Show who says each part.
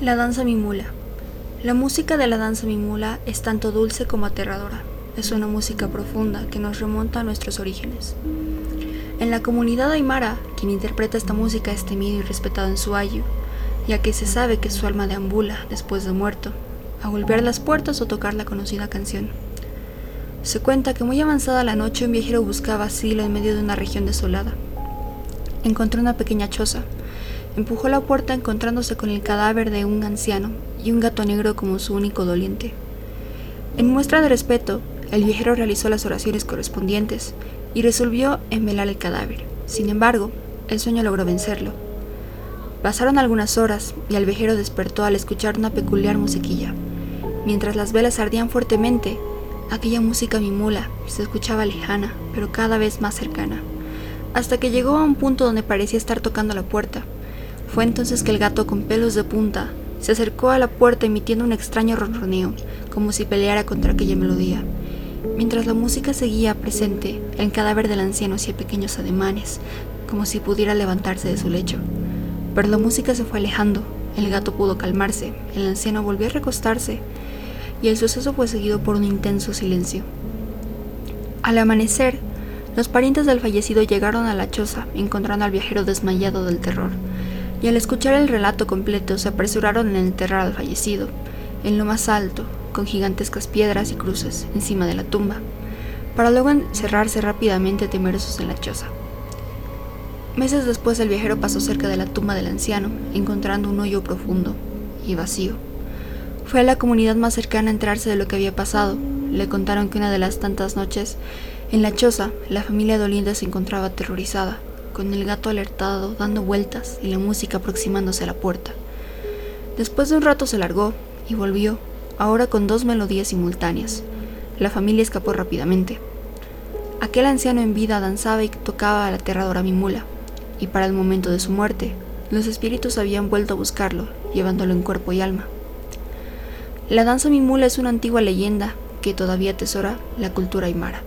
Speaker 1: La danza mimula. La música de la danza mimula es tanto dulce como aterradora. Es una música profunda que nos remonta a nuestros orígenes. En la comunidad aymara, quien interpreta esta música es temido y respetado en su ayu, ya que se sabe que su alma deambula, después de muerto, a golpear las puertas o tocar la conocida canción. Se cuenta que muy avanzada la noche un viajero buscaba asilo en medio de una región desolada. Encontró una pequeña choza, Empujó la puerta encontrándose con el cadáver de un anciano y un gato negro como su único doliente. En muestra de respeto, el viajero realizó las oraciones correspondientes y resolvió envelar el cadáver. Sin embargo, el sueño logró vencerlo. Pasaron algunas horas y el viajero despertó al escuchar una peculiar musiquilla. Mientras las velas ardían fuertemente, aquella música mimula se escuchaba lejana, pero cada vez más cercana, hasta que llegó a un punto donde parecía estar tocando la puerta. Fue entonces que el gato con pelos de punta se acercó a la puerta emitiendo un extraño ronroneo, como si peleara contra aquella melodía. Mientras la música seguía presente, el cadáver del anciano hacía pequeños ademanes, como si pudiera levantarse de su lecho. Pero la música se fue alejando, el gato pudo calmarse, el anciano volvió a recostarse, y el suceso fue seguido por un intenso silencio. Al amanecer, los parientes del fallecido llegaron a la choza, encontrando al viajero desmayado del terror y al escuchar el relato completo se apresuraron en enterrar al fallecido, en lo más alto, con gigantescas piedras y cruces encima de la tumba, para luego encerrarse rápidamente temerosos en la choza. Meses después el viajero pasó cerca de la tumba del anciano, encontrando un hoyo profundo y vacío. Fue a la comunidad más cercana a enterarse de lo que había pasado. Le contaron que una de las tantas noches, en la choza, la familia doliente se encontraba aterrorizada con el gato alertado dando vueltas y la música aproximándose a la puerta. Después de un rato se largó y volvió, ahora con dos melodías simultáneas. La familia escapó rápidamente. Aquel anciano en vida danzaba y tocaba a la aterradora mimula, y para el momento de su muerte, los espíritus habían vuelto a buscarlo, llevándolo en cuerpo y alma. La danza mimula es una antigua leyenda que todavía atesora la cultura aymara.